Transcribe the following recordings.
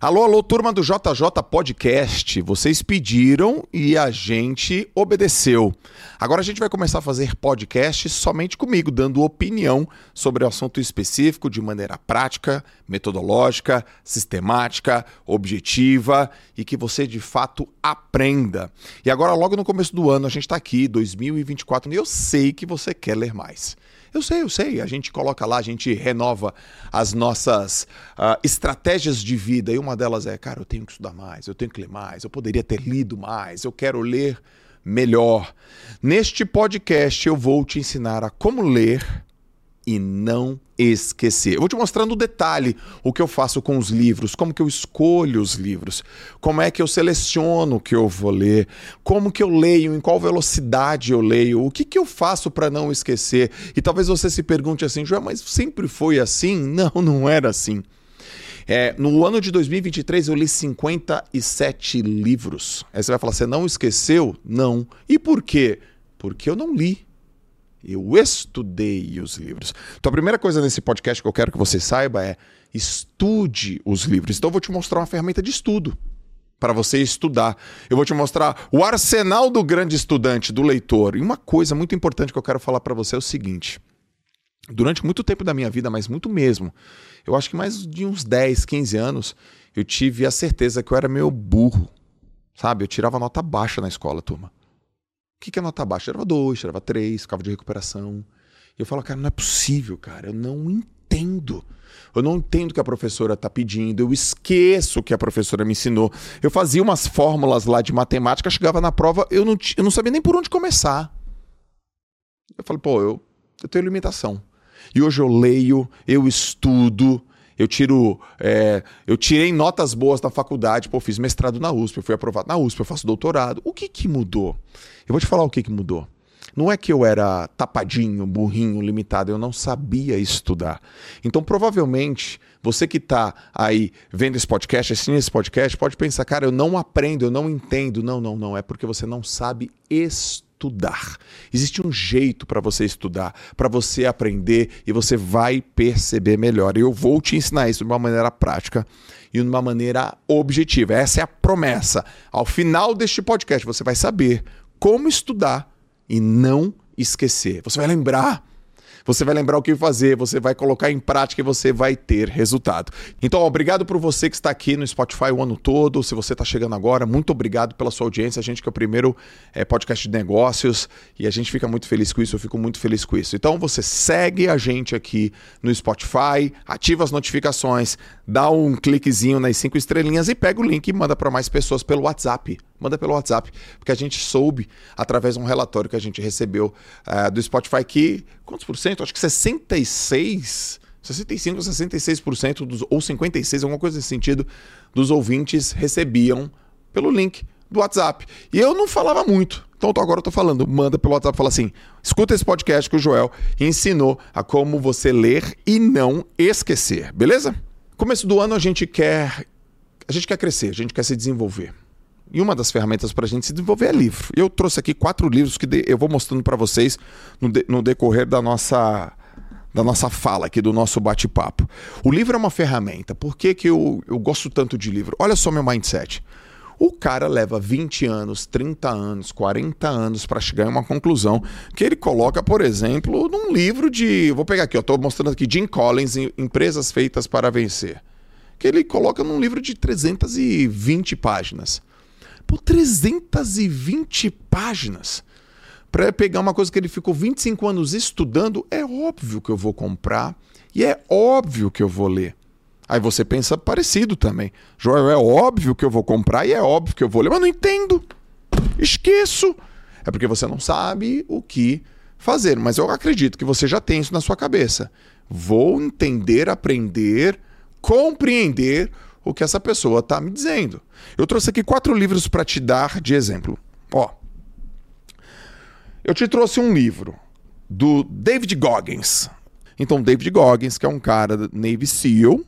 Alô, alô, turma do JJ Podcast. Vocês pediram e a gente obedeceu. Agora a gente vai começar a fazer podcast somente comigo, dando opinião sobre o assunto específico de maneira prática, metodológica, sistemática, objetiva e que você de fato aprenda. E agora, logo no começo do ano, a gente está aqui, 2024, e eu sei que você quer ler mais. Eu sei, eu sei. A gente coloca lá, a gente renova as nossas uh, estratégias de vida. E uma delas é, cara, eu tenho que estudar mais, eu tenho que ler mais, eu poderia ter lido mais, eu quero ler melhor. Neste podcast eu vou te ensinar a como ler e não esquecer. Eu vou te mostrar no detalhe o que eu faço com os livros, como que eu escolho os livros, como é que eu seleciono o que eu vou ler, como que eu leio, em qual velocidade eu leio, o que que eu faço para não esquecer. E talvez você se pergunte assim, João, mas sempre foi assim? Não, não era assim. É, no ano de 2023 eu li 57 livros. Aí você vai falar, você não esqueceu? Não. E por quê? Porque eu não li. Eu estudei os livros. Então, a primeira coisa nesse podcast que eu quero que você saiba é estude os livros. Então, eu vou te mostrar uma ferramenta de estudo para você estudar. Eu vou te mostrar o arsenal do grande estudante, do leitor. E uma coisa muito importante que eu quero falar para você é o seguinte: durante muito tempo da minha vida, mas muito mesmo, eu acho que mais de uns 10, 15 anos, eu tive a certeza que eu era meio burro. Sabe? Eu tirava nota baixa na escola, turma. O que, que é nota baixa? Tirava dois, tirava três, ficava de recuperação. E eu falo, cara, não é possível, cara. Eu não entendo. Eu não entendo o que a professora está pedindo, eu esqueço o que a professora me ensinou. Eu fazia umas fórmulas lá de matemática, chegava na prova, eu não, eu não sabia nem por onde começar. Eu falo, pô, eu, eu tenho limitação. E hoje eu leio, eu estudo, eu tiro. É, eu tirei notas boas da faculdade, pô, fiz mestrado na USP, eu fui aprovado na USP, eu faço doutorado. O que que mudou? Eu vou te falar o que que mudou. Não é que eu era tapadinho, burrinho, limitado, eu não sabia estudar. Então, provavelmente, você que está aí vendo esse podcast, assistindo esse podcast, pode pensar, cara, eu não aprendo, eu não entendo. Não, não, não. É porque você não sabe estudar. Existe um jeito para você estudar, para você aprender e você vai perceber melhor. Eu vou te ensinar isso de uma maneira prática e de uma maneira objetiva. Essa é a promessa. Ao final deste podcast, você vai saber como estudar e não esquecer. Você vai lembrar você vai lembrar o que fazer, você vai colocar em prática e você vai ter resultado. Então, obrigado por você que está aqui no Spotify o ano todo. Se você está chegando agora, muito obrigado pela sua audiência. A gente que é o primeiro é, podcast de negócios e a gente fica muito feliz com isso. Eu fico muito feliz com isso. Então, você segue a gente aqui no Spotify, ativa as notificações, dá um cliquezinho nas cinco estrelinhas e pega o link e manda para mais pessoas pelo WhatsApp. Manda pelo WhatsApp, porque a gente soube, através de um relatório que a gente recebeu uh, do Spotify, que quantos por cento? Acho que 66, 65 ou 66% dos, ou 56, alguma coisa nesse sentido, dos ouvintes recebiam pelo link do WhatsApp. E eu não falava muito. Então agora eu tô falando, manda pelo WhatsApp, fala assim: escuta esse podcast que o Joel ensinou a como você ler e não esquecer, beleza? Começo do ano a gente quer a gente quer crescer, a gente quer se desenvolver. E uma das ferramentas para a gente se desenvolver é livro. Eu trouxe aqui quatro livros que eu vou mostrando para vocês no, de, no decorrer da nossa, da nossa fala aqui, do nosso bate-papo. O livro é uma ferramenta. Por que, que eu, eu gosto tanto de livro? Olha só meu mindset. O cara leva 20 anos, 30 anos, 40 anos para chegar em uma conclusão que ele coloca, por exemplo, num livro de. Vou pegar aqui, eu estou mostrando aqui Jim Collins, Empresas Feitas para Vencer. Que ele coloca num livro de 320 páginas por 320 páginas. Para pegar uma coisa que ele ficou 25 anos estudando, é óbvio que eu vou comprar e é óbvio que eu vou ler. Aí você pensa parecido também. Joel, é óbvio que eu vou comprar e é óbvio que eu vou ler, mas não entendo. Esqueço. É porque você não sabe o que fazer, mas eu acredito que você já tem isso na sua cabeça. Vou entender, aprender, compreender o que essa pessoa está me dizendo. Eu trouxe aqui quatro livros para te dar de exemplo. Ó, eu te trouxe um livro do David Goggins. Então, David Goggins, que é um cara Navy SEAL,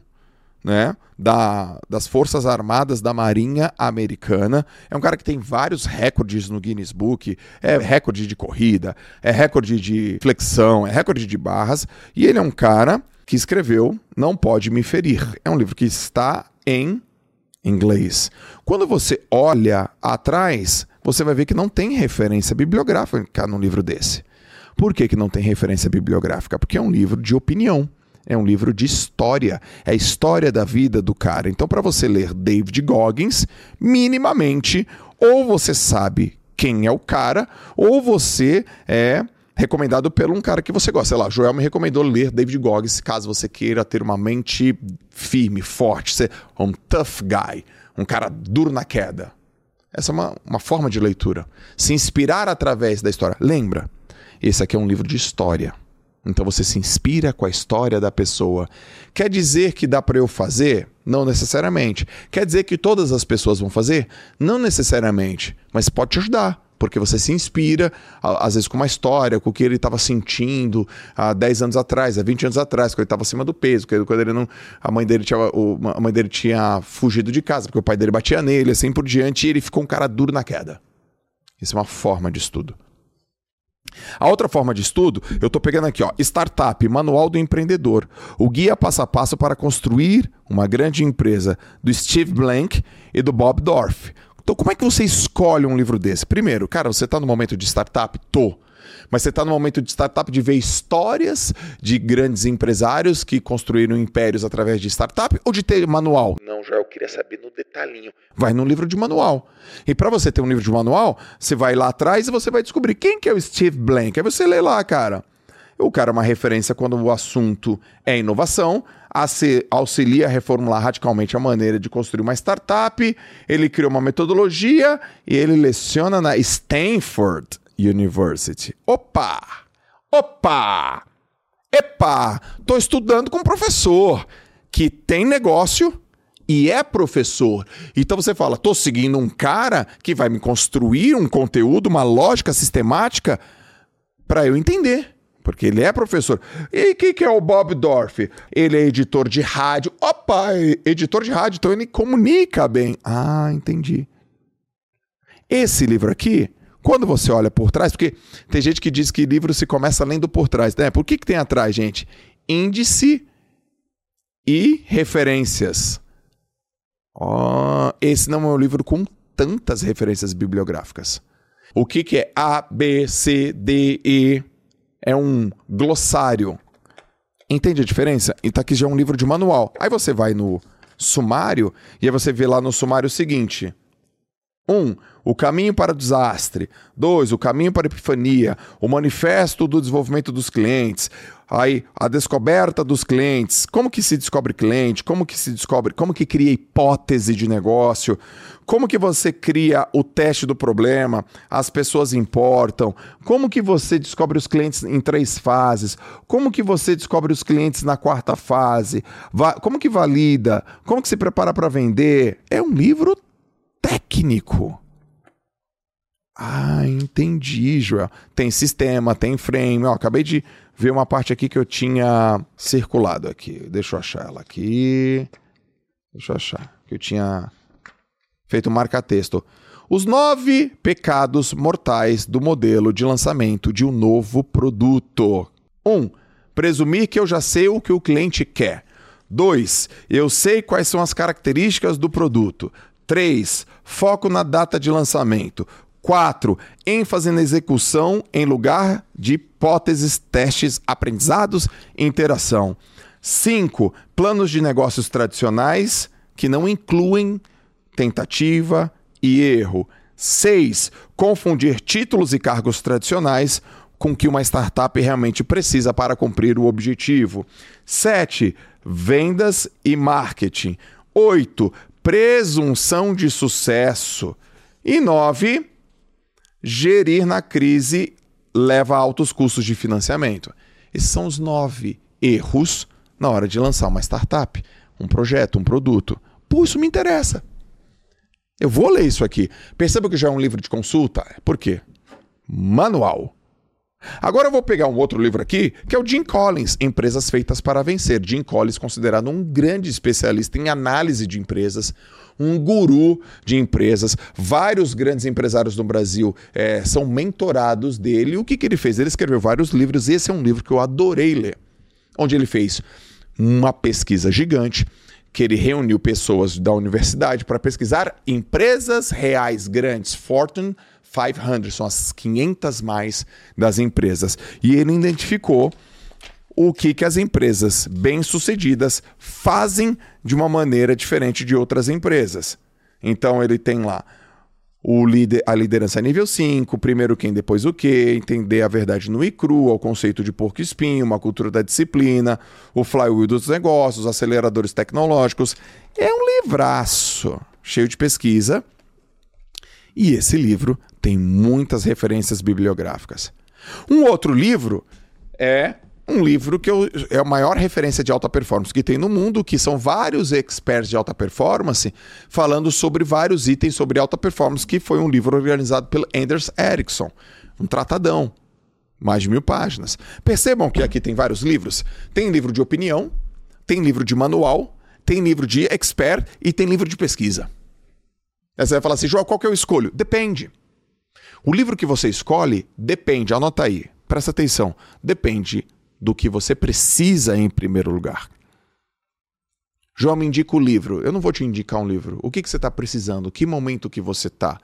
né, da, das Forças Armadas da Marinha Americana. É um cara que tem vários recordes no Guinness Book. É recorde de corrida, é recorde de flexão, é recorde de barras. E ele é um cara que escreveu Não Pode Me Ferir. É um livro que está em inglês. Quando você olha atrás, você vai ver que não tem referência bibliográfica no livro desse. Por que, que não tem referência bibliográfica? Porque é um livro de opinião. É um livro de história, é a história da vida do cara. Então, para você ler David Goggins, minimamente, ou você sabe quem é o cara, ou você é recomendado por um cara que você gosta. Sei lá, Joel me recomendou ler David Goggins, caso você queira ter uma mente firme, forte, ser um tough guy, um cara duro na queda. Essa é uma, uma forma de leitura. Se inspirar através da história. Lembra, esse aqui é um livro de história. Então você se inspira com a história da pessoa. Quer dizer que dá para eu fazer? Não necessariamente. Quer dizer que todas as pessoas vão fazer? Não necessariamente. Mas pode te ajudar porque você se inspira, às vezes, com uma história, com o que ele estava sentindo há 10 anos atrás, há 20 anos atrás, quando ele estava acima do peso, quando ele não, a, mãe dele tinha, a mãe dele tinha fugido de casa, porque o pai dele batia nele, assim por diante, e ele ficou um cara duro na queda. Isso é uma forma de estudo. A outra forma de estudo, eu estou pegando aqui, ó, Startup, Manual do Empreendedor, o guia passo a passo para construir uma grande empresa, do Steve Blank e do Bob Dorff. Então, como é que você escolhe um livro desse? Primeiro, cara, você está no momento de startup? Tô. Mas você está no momento de startup de ver histórias de grandes empresários que construíram impérios através de startup ou de ter manual? Não, já eu queria saber no detalhinho. Vai num livro de manual. E para você ter um livro de manual, você vai lá atrás e você vai descobrir quem que é o Steve Blank. Aí você lê lá, cara. O cara é uma referência quando o assunto é inovação, auxilia a reformular radicalmente a maneira de construir uma startup, ele criou uma metodologia e ele leciona na Stanford University. Opa! Opa! Epa! Tô estudando com um professor que tem negócio e é professor. Então você fala, tô seguindo um cara que vai me construir um conteúdo, uma lógica sistemática para eu entender porque ele é professor. E o que, que é o Bob Dorff? Ele é editor de rádio. Opa, editor de rádio, então ele comunica bem. Ah, entendi. Esse livro aqui, quando você olha por trás, porque tem gente que diz que livro se começa lendo por trás, né? Por que, que tem atrás, gente? Índice e referências. Oh, esse não é um livro com tantas referências bibliográficas. O que, que é A, B, C, D, E? é um glossário. Entende a diferença? E tá aqui já é um livro de manual. Aí você vai no sumário e aí você vê lá no sumário o seguinte: 1. Um, o caminho para o desastre. 2. O caminho para a epifania. O manifesto do desenvolvimento dos clientes. Aí, a descoberta dos clientes. Como que se descobre cliente? Como que se descobre? Como que cria hipótese de negócio? Como que você cria o teste do problema? As pessoas importam. Como que você descobre os clientes em três fases? Como que você descobre os clientes na quarta fase? Como que valida? Como que se prepara para vender? É um livro técnico. Ah, entendi, Joel. Tem sistema, tem frame. Ó, acabei de ver uma parte aqui que eu tinha circulado aqui. Deixa eu achar ela aqui. Deixa eu achar. Que eu tinha feito marca-texto. Os nove pecados mortais do modelo de lançamento de um novo produto. 1. Um, presumir que eu já sei o que o cliente quer. 2. Eu sei quais são as características do produto. 3. Foco na data de lançamento. 4. ênfase na execução em lugar de hipóteses, testes, aprendizados e interação. 5. Planos de negócios tradicionais que não incluem tentativa e erro. 6. Confundir títulos e cargos tradicionais com o que uma startup realmente precisa para cumprir o objetivo. 7. Vendas e marketing. 8. Presunção de sucesso. E 9 Gerir na crise leva a altos custos de financiamento. Esses são os nove erros na hora de lançar uma startup, um projeto, um produto. Pô, isso me interessa. Eu vou ler isso aqui. Perceba que já é um livro de consulta. Por quê? Manual. Agora eu vou pegar um outro livro aqui, que é o Jim Collins, Empresas Feitas para Vencer. Jim Collins, considerado um grande especialista em análise de empresas, um guru de empresas. Vários grandes empresários no Brasil é, são mentorados dele. O que, que ele fez? Ele escreveu vários livros. Esse é um livro que eu adorei ler, onde ele fez uma pesquisa gigante que ele reuniu pessoas da universidade para pesquisar empresas reais grandes, Fortune 500, são as 500 mais das empresas. E ele identificou o que, que as empresas bem-sucedidas fazem de uma maneira diferente de outras empresas. Então ele tem lá o líder, a liderança nível 5, primeiro quem, depois o que, entender a verdade no e cru, o conceito de porco espinho, uma cultura da disciplina, o flywheel dos negócios, aceleradores tecnológicos. É um livraço cheio de pesquisa. E esse livro tem muitas referências bibliográficas. Um outro livro é um livro que eu, é a maior referência de alta performance que tem no mundo, que são vários experts de alta performance falando sobre vários itens sobre alta performance, que foi um livro organizado pelo Anders Ericsson, um tratadão, mais de mil páginas. Percebam que aqui tem vários livros. Tem livro de opinião, tem livro de manual, tem livro de expert e tem livro de pesquisa. Aí você vai falar assim, João, qual que eu escolho? Depende. O livro que você escolhe depende, anota aí, presta atenção, depende do que você precisa em primeiro lugar. João, me indica o livro. Eu não vou te indicar um livro. O que, que você está precisando? Que momento que você está?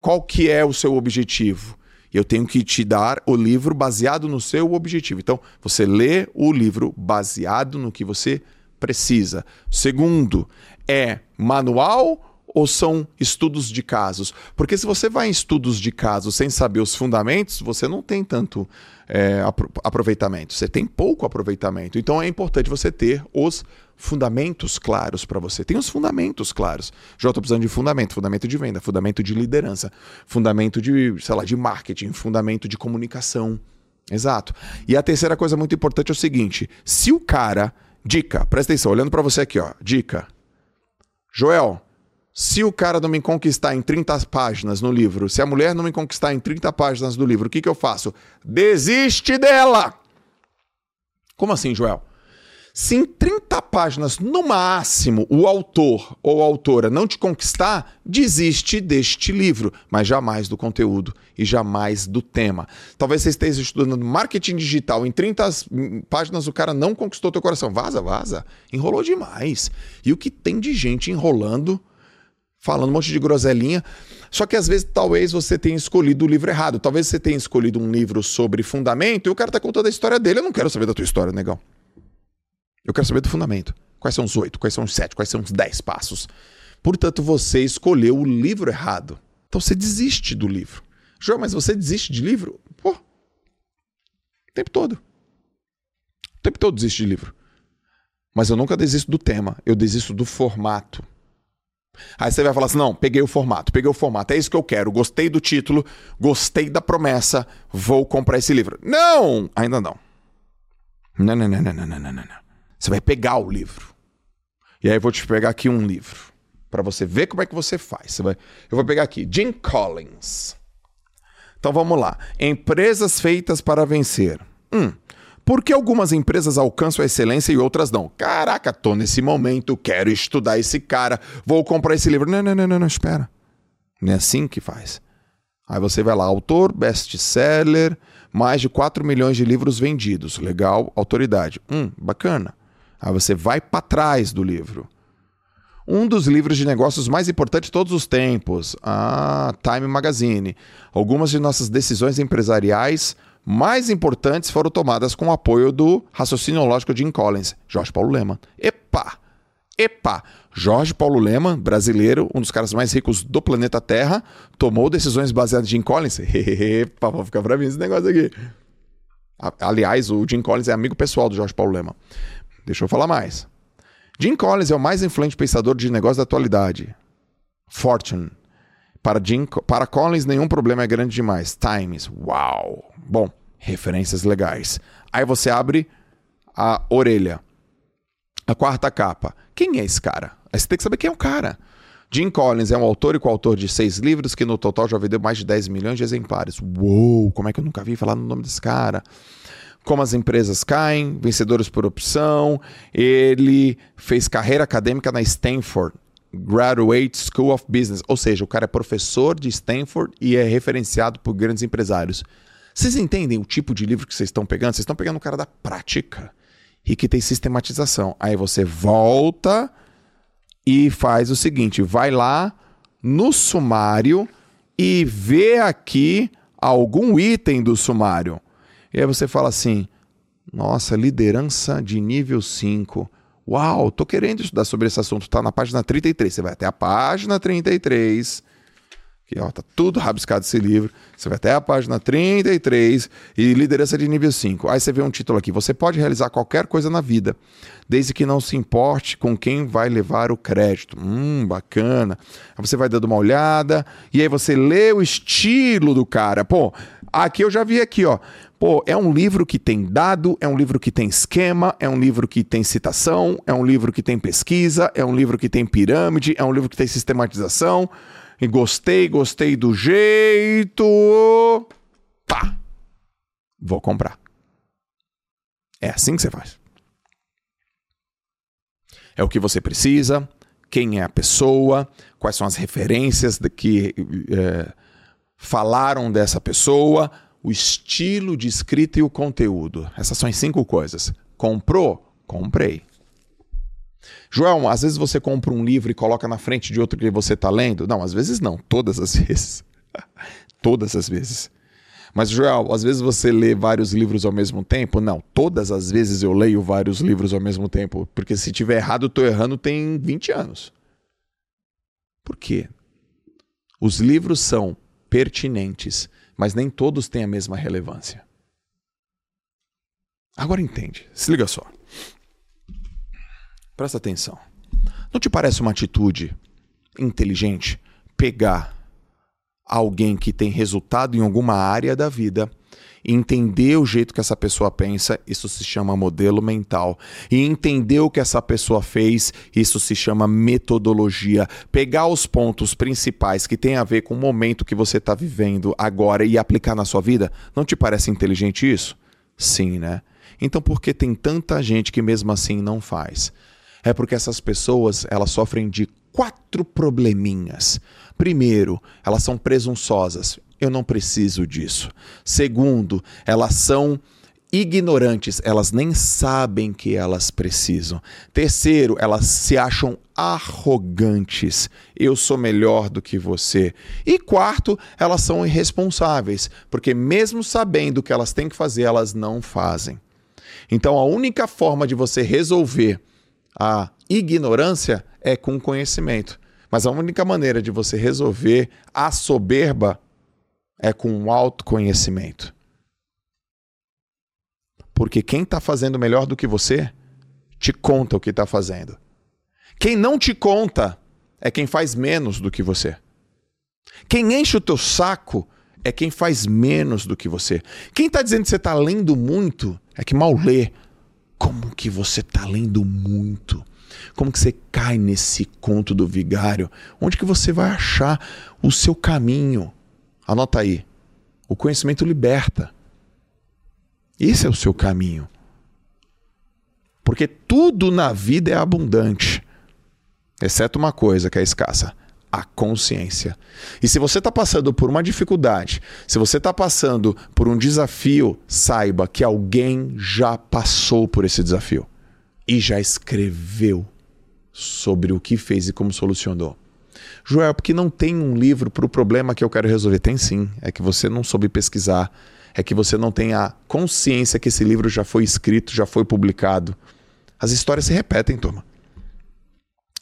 Qual que é o seu objetivo? Eu tenho que te dar o livro baseado no seu objetivo. Então, você lê o livro baseado no que você precisa. Segundo, é manual ou são estudos de casos? Porque se você vai em estudos de casos sem saber os fundamentos, você não tem tanto é, aproveitamento. Você tem pouco aproveitamento. Então é importante você ter os fundamentos claros para você. Tem os fundamentos claros. Já estou precisando de fundamento, fundamento de venda, fundamento de liderança, fundamento de, sei lá, de marketing, fundamento de comunicação. Exato. E a terceira coisa muito importante é o seguinte: se o cara, dica, presta atenção, olhando para você aqui, ó, dica. Joel, se o cara não me conquistar em 30 páginas no livro, se a mulher não me conquistar em 30 páginas do livro, o que, que eu faço? Desiste dela! Como assim, Joel? Se em 30 páginas, no máximo, o autor ou autora não te conquistar, desiste deste livro, mas jamais do conteúdo e jamais do tema. Talvez você esteja estudando marketing digital, em 30 páginas o cara não conquistou teu coração. Vaza, vaza. Enrolou demais. E o que tem de gente enrolando falando um monte de groselinha. Só que às vezes talvez você tenha escolhido o livro errado. Talvez você tenha escolhido um livro sobre fundamento e o cara tá contando a história dele. Eu não quero saber da tua história, negão. Eu quero saber do fundamento. Quais são os oito? Quais são os sete? Quais são os dez passos? Portanto, você escolheu o livro errado. Então você desiste do livro. João, mas você desiste de livro? Pô. O tempo todo. O tempo todo desiste de livro. Mas eu nunca desisto do tema. Eu desisto do formato. Aí você vai falar assim: não, peguei o formato, peguei o formato, é isso que eu quero, gostei do título, gostei da promessa, vou comprar esse livro. Não! Ainda não. Não, não, não, não, não, não, não, não. Você vai pegar o livro. E aí eu vou te pegar aqui um livro. para você ver como é que você faz. Você vai... Eu vou pegar aqui, Jim Collins. Então vamos lá. Empresas feitas para vencer. Hum. Por que algumas empresas alcançam a excelência e outras não? Caraca, tô nesse momento, quero estudar esse cara, vou comprar esse livro. Não, não, não, não, não espera. Não é assim que faz. Aí você vai lá, autor, best-seller, mais de 4 milhões de livros vendidos. Legal, autoridade. Hum, bacana. Aí você vai para trás do livro. Um dos livros de negócios mais importantes de todos os tempos. Ah, Time Magazine. Algumas de nossas decisões empresariais mais importantes foram tomadas com o apoio do raciocínio lógico de Jim Collins, Jorge Paulo Leman. Epa! Epa! Jorge Paulo Leman, brasileiro, um dos caras mais ricos do planeta Terra, tomou decisões baseadas em Jim Collins. Epa, vou ficar pra mim esse negócio aqui. Aliás, o Jim Collins é amigo pessoal do Jorge Paulo Leman. Deixa eu falar mais. Jim Collins é o mais influente pensador de negócio da atualidade. Fortune. Para, Jim, para Collins, nenhum problema é grande demais. Times. Uau! Bom, referências legais. Aí você abre a orelha. A quarta capa. Quem é esse cara? Aí você tem que saber quem é o cara. Jim Collins é um autor e coautor de seis livros que no total já vendeu mais de 10 milhões de exemplares. Uou, como é que eu nunca vi falar no nome desse cara? Como as empresas caem, vencedores por opção. Ele fez carreira acadêmica na Stanford Graduate School of Business, ou seja, o cara é professor de Stanford e é referenciado por grandes empresários. Vocês entendem o tipo de livro que vocês estão pegando? Vocês estão pegando o cara da prática. e que tem sistematização. Aí você volta e faz o seguinte: vai lá no sumário e vê aqui algum item do sumário. E aí você fala assim: nossa, liderança de nível 5. Uau, tô querendo estudar sobre esse assunto. Tá na página 33. Você vai até a página 33 Aqui, ó, tá tudo rabiscado esse livro. Você vai até a página 33 e liderança de nível 5. Aí você vê um título aqui: Você pode realizar qualquer coisa na vida, desde que não se importe com quem vai levar o crédito. Hum, bacana. Aí você vai dando uma olhada e aí você lê o estilo do cara. Pô, aqui eu já vi aqui, ó. Pô, é um livro que tem dado, é um livro que tem esquema, é um livro que tem citação, é um livro que tem pesquisa, é um livro que tem pirâmide, é um livro que tem sistematização. E gostei, gostei do jeito. Pá! Vou comprar. É assim que você faz. É o que você precisa, quem é a pessoa, quais são as referências que é, falaram dessa pessoa, o estilo de escrita e o conteúdo. Essas são as cinco coisas. Comprou? Comprei. Joel, às vezes você compra um livro e coloca na frente de outro que você está lendo. Não, às vezes não, todas as vezes. todas as vezes. Mas, Joel, às vezes você lê vários livros ao mesmo tempo? Não, todas as vezes eu leio vários livros ao mesmo tempo. Porque se tiver errado, eu estou errando tem 20 anos. Por quê? Os livros são pertinentes, mas nem todos têm a mesma relevância. Agora entende, se liga só. Presta atenção. Não te parece uma atitude inteligente pegar alguém que tem resultado em alguma área da vida entender o jeito que essa pessoa pensa, isso se chama modelo mental. E entender o que essa pessoa fez, isso se chama metodologia. Pegar os pontos principais que tem a ver com o momento que você está vivendo agora e aplicar na sua vida, não te parece inteligente isso? Sim, né? Então por que tem tanta gente que mesmo assim não faz? É porque essas pessoas elas sofrem de quatro probleminhas. Primeiro, elas são presunçosas. Eu não preciso disso. Segundo, elas são ignorantes, elas nem sabem que elas precisam. Terceiro, elas se acham arrogantes. Eu sou melhor do que você. E quarto, elas são irresponsáveis, porque mesmo sabendo o que elas têm que fazer, elas não fazem. Então a única forma de você resolver a ignorância é com conhecimento. Mas a única maneira de você resolver a soberba é com o autoconhecimento. Porque quem está fazendo melhor do que você te conta o que está fazendo. Quem não te conta é quem faz menos do que você. Quem enche o teu saco é quem faz menos do que você. Quem está dizendo que você está lendo muito é que mal lê. Como que você está lendo muito? Como que você cai nesse conto do vigário? Onde que você vai achar o seu caminho? Anota aí. O conhecimento liberta. Esse é o seu caminho. Porque tudo na vida é abundante, exceto uma coisa que é escassa: a consciência. E se você está passando por uma dificuldade, se você está passando por um desafio, saiba que alguém já passou por esse desafio e já escreveu sobre o que fez e como solucionou. Joel, porque não tem um livro para o problema que eu quero resolver? Tem sim. É que você não soube pesquisar. É que você não tem a consciência que esse livro já foi escrito, já foi publicado. As histórias se repetem, turma.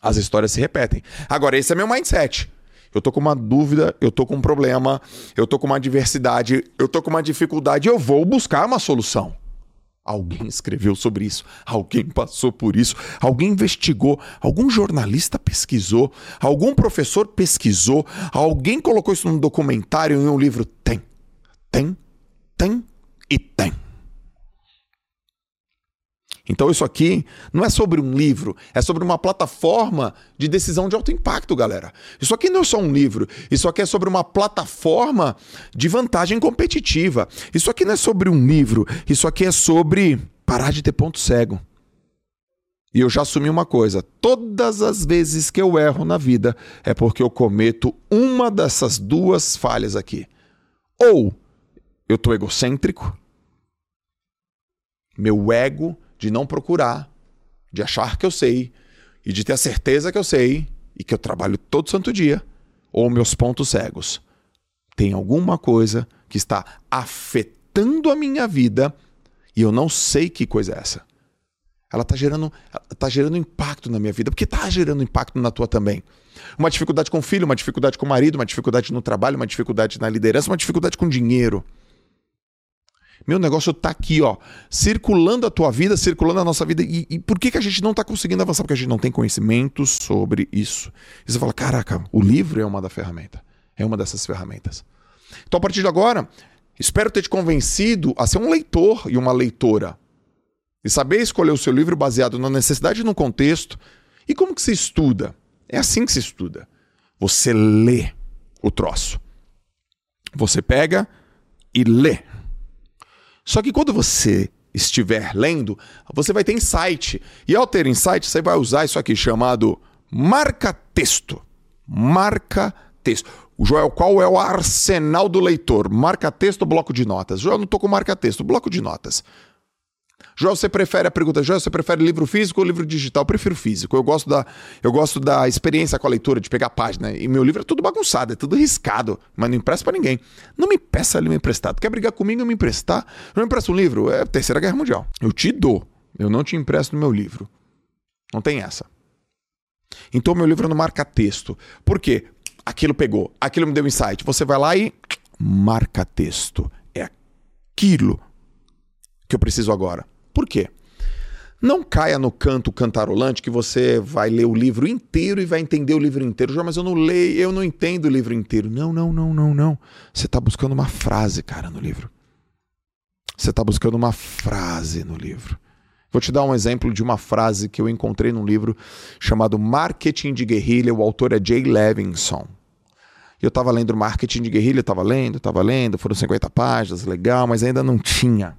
As histórias se repetem. Agora, esse é meu mindset. Eu tô com uma dúvida, eu tô com um problema, eu tô com uma adversidade, eu tô com uma dificuldade, eu vou buscar uma solução. Alguém escreveu sobre isso, alguém passou por isso, alguém investigou, algum jornalista pesquisou, algum professor pesquisou, alguém colocou isso num documentário, em um livro. Tem, tem, tem e tem. Então isso aqui não é sobre um livro, é sobre uma plataforma de decisão de alto impacto, galera. Isso aqui não é só um livro, isso aqui é sobre uma plataforma de vantagem competitiva. Isso aqui não é sobre um livro, isso aqui é sobre parar de ter ponto cego. E eu já assumi uma coisa: todas as vezes que eu erro na vida é porque eu cometo uma dessas duas falhas aqui. Ou eu tô egocêntrico, meu ego de não procurar, de achar que eu sei e de ter a certeza que eu sei e que eu trabalho todo santo dia, ou meus pontos cegos. Tem alguma coisa que está afetando a minha vida e eu não sei que coisa é essa. Ela está gerando, tá gerando impacto na minha vida, porque está gerando impacto na tua também. Uma dificuldade com o filho, uma dificuldade com o marido, uma dificuldade no trabalho, uma dificuldade na liderança, uma dificuldade com dinheiro. Meu negócio está aqui, ó, circulando a tua vida, circulando a nossa vida. E, e por que, que a gente não está conseguindo avançar? Porque a gente não tem conhecimento sobre isso. E você fala, caraca, o livro é uma da ferramenta. É uma dessas ferramentas. Então, a partir de agora, espero ter te convencido a ser um leitor e uma leitora. E saber escolher o seu livro baseado na necessidade e no contexto. E como que se estuda? É assim que se estuda. Você lê o troço. Você pega e lê. Só que quando você estiver lendo, você vai ter insight. E ao ter insight, você vai usar isso aqui chamado marca-texto. Marca-texto. Joel, qual é o arsenal do leitor? Marca-texto, bloco de notas. Joel, não estou com marca-texto, bloco de notas. Joel, você prefere a pergunta, Joel, você prefere livro físico ou livro digital? Eu prefiro físico. Eu gosto da, eu gosto da experiência com a leitura, de pegar a página. E meu livro é tudo bagunçado, é tudo riscado, mas não empresto para ninguém. Não me peça livro emprestado. Quer brigar comigo e me emprestar? Não me empresta um livro? É Terceira Guerra Mundial. Eu te dou. Eu não te empresto meu livro. Não tem essa. Então meu livro não marca texto. Por quê? Aquilo pegou, aquilo me deu insight. Você vai lá e marca texto. É aquilo que eu preciso agora. Por quê? Não caia no canto cantarolante que você vai ler o livro inteiro e vai entender o livro inteiro. Já, mas eu não leio, eu não entendo o livro inteiro. Não, não, não, não, não. Você está buscando uma frase, cara, no livro. Você está buscando uma frase no livro. Vou te dar um exemplo de uma frase que eu encontrei num livro chamado Marketing de Guerrilha. O autor é Jay Levinson. Eu estava lendo Marketing de Guerrilha, estava lendo, estava lendo, foram 50 páginas, legal, mas ainda não tinha.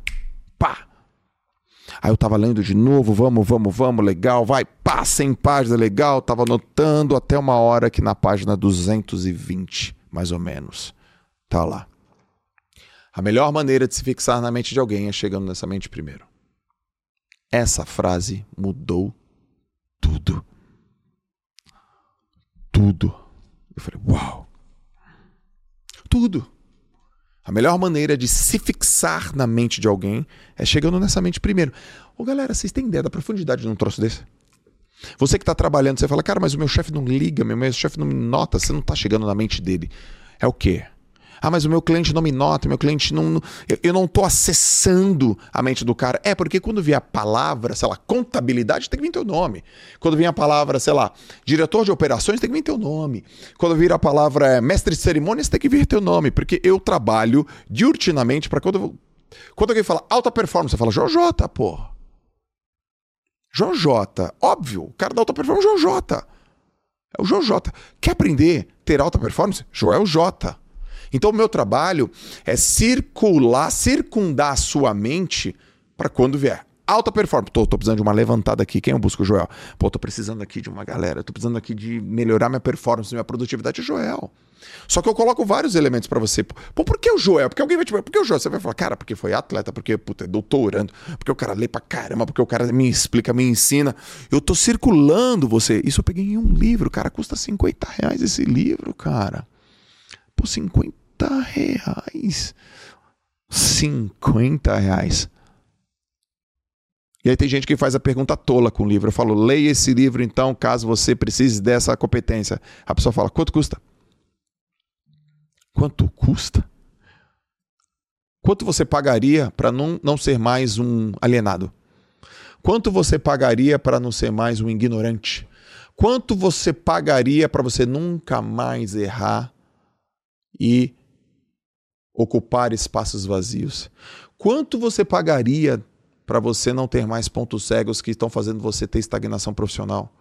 Aí eu tava lendo de novo, vamos, vamos, vamos, legal, vai, pá, 100 páginas, legal, tava anotando até uma hora que na página 220, mais ou menos, tá lá. A melhor maneira de se fixar na mente de alguém é chegando nessa mente primeiro. Essa frase mudou tudo. Tudo. Eu falei, uau. Tudo. A melhor maneira de se fixar na mente de alguém é chegando nessa mente primeiro. Ô galera, vocês têm ideia da profundidade de um troço desse? Você que está trabalhando, você fala, cara, mas o meu chefe não liga, meu chefe não me nota, você não está chegando na mente dele. É o quê? Ah, mas o meu cliente não me nota, meu cliente não. Eu, eu não estou acessando a mente do cara. É, porque quando vier a palavra, sei lá, contabilidade, tem que vir teu nome. Quando vier a palavra, sei lá, diretor de operações, tem que vir teu nome. Quando vir a palavra é, mestre de cerimônias, tem que vir teu nome. Porque eu trabalho diurtinamente para quando. Quando alguém fala alta performance, você fala Jojota, pô. Jojota. Óbvio, o cara da alta performance é o Jojota. É o Jojota. Quer aprender a ter alta performance? Joel J. Então, o meu trabalho é circular, circundar a sua mente para quando vier. Alta performance. Tô, tô precisando de uma levantada aqui. Quem eu busco, Joel? Pô, tô precisando aqui de uma galera. Tô precisando aqui de melhorar minha performance, minha produtividade. Joel. Só que eu coloco vários elementos para você. Pô, por que o Joel? Porque alguém vai te por que o Joel? Você vai falar, cara, porque foi atleta, porque puta, é doutorando, porque o cara lê pra caramba, porque o cara me explica, me ensina. Eu tô circulando você. Isso eu peguei em um livro, cara. Custa 50 reais esse livro, cara. 50 50 reais. 50 reais. E aí tem gente que faz a pergunta tola com o livro. Eu falo, leia esse livro então, caso você precise dessa competência. A pessoa fala, quanto custa? Quanto custa? Quanto você pagaria para não, não ser mais um alienado? Quanto você pagaria para não ser mais um ignorante? Quanto você pagaria para você nunca mais errar e ocupar espaços vazios? Quanto você pagaria para você não ter mais pontos cegos que estão fazendo você ter estagnação profissional?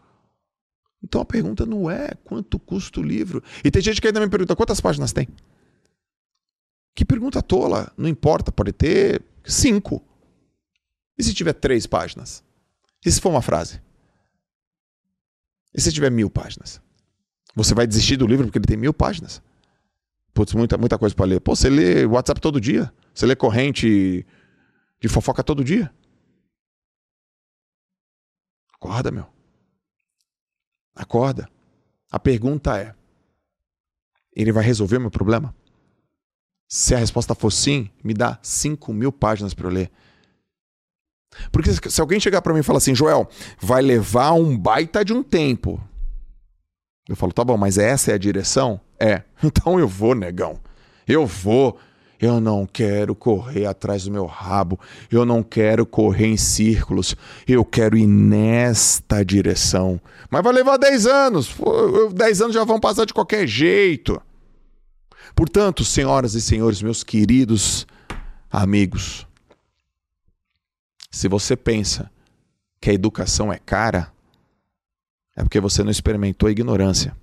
Então a pergunta não é quanto custa o livro. E tem gente que ainda me pergunta quantas páginas tem. Que pergunta tola. Não importa, pode ter cinco. E se tiver três páginas? E se for uma frase? E se tiver mil páginas? Você vai desistir do livro porque ele tem mil páginas? Putz, muita, muita coisa para ler. Pô, você lê WhatsApp todo dia. Você lê corrente de fofoca todo dia. Acorda, meu. Acorda. A pergunta é: ele vai resolver meu problema? Se a resposta for sim, me dá 5 mil páginas para eu ler. Porque se alguém chegar para mim e falar assim, Joel, vai levar um baita de um tempo. Eu falo, tá bom, mas essa é a direção? É. Então eu vou, negão. Eu vou. Eu não quero correr atrás do meu rabo. Eu não quero correr em círculos. Eu quero ir nesta direção. Mas vai levar 10 anos. 10 anos já vão passar de qualquer jeito. Portanto, senhoras e senhores, meus queridos amigos, se você pensa que a educação é cara, é porque você não experimentou a ignorância.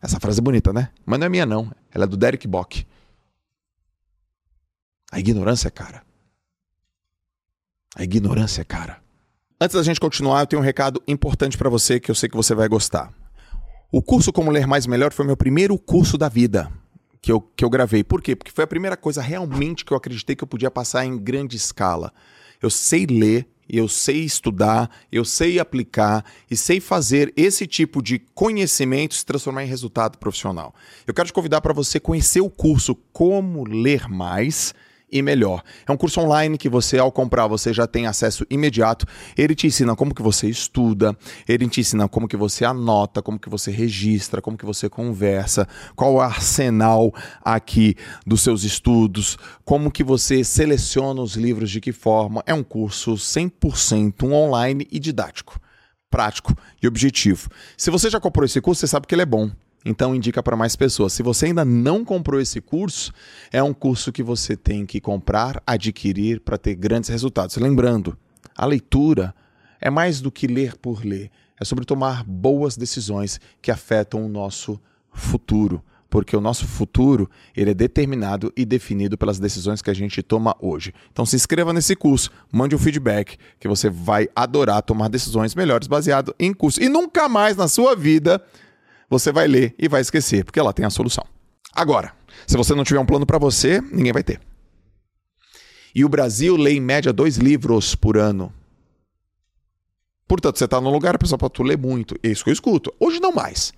Essa frase é bonita, né? Mas não é minha, não. Ela é do Derek Bock. A ignorância é cara. A ignorância é cara. Antes da gente continuar, eu tenho um recado importante para você que eu sei que você vai gostar. O curso Como Ler Mais Melhor foi meu primeiro curso da vida que eu, que eu gravei. Por quê? Porque foi a primeira coisa realmente que eu acreditei que eu podia passar em grande escala. Eu sei ler, eu sei estudar, eu sei aplicar e sei fazer esse tipo de conhecimento se transformar em resultado profissional. Eu quero te convidar para você conhecer o curso Como Ler Mais e melhor. É um curso online que você, ao comprar, você já tem acesso imediato. Ele te ensina como que você estuda, ele te ensina como que você anota, como que você registra, como que você conversa, qual o arsenal aqui dos seus estudos, como que você seleciona os livros, de que forma. É um curso 100% online e didático prático e objetivo. Se você já comprou esse curso, você sabe que ele é bom. Então indica para mais pessoas. Se você ainda não comprou esse curso, é um curso que você tem que comprar, adquirir para ter grandes resultados. Lembrando, a leitura é mais do que ler por ler, é sobre tomar boas decisões que afetam o nosso futuro, porque o nosso futuro ele é determinado e definido pelas decisões que a gente toma hoje. Então se inscreva nesse curso, mande um feedback que você vai adorar tomar decisões melhores baseado em curso e nunca mais na sua vida você vai ler e vai esquecer, porque ela tem a solução. Agora, se você não tiver um plano para você, ninguém vai ter. E o Brasil lê em média dois livros por ano. Portanto, você está num lugar, a pessoa pode tu ler muito. É isso que eu escuto. Hoje não mais.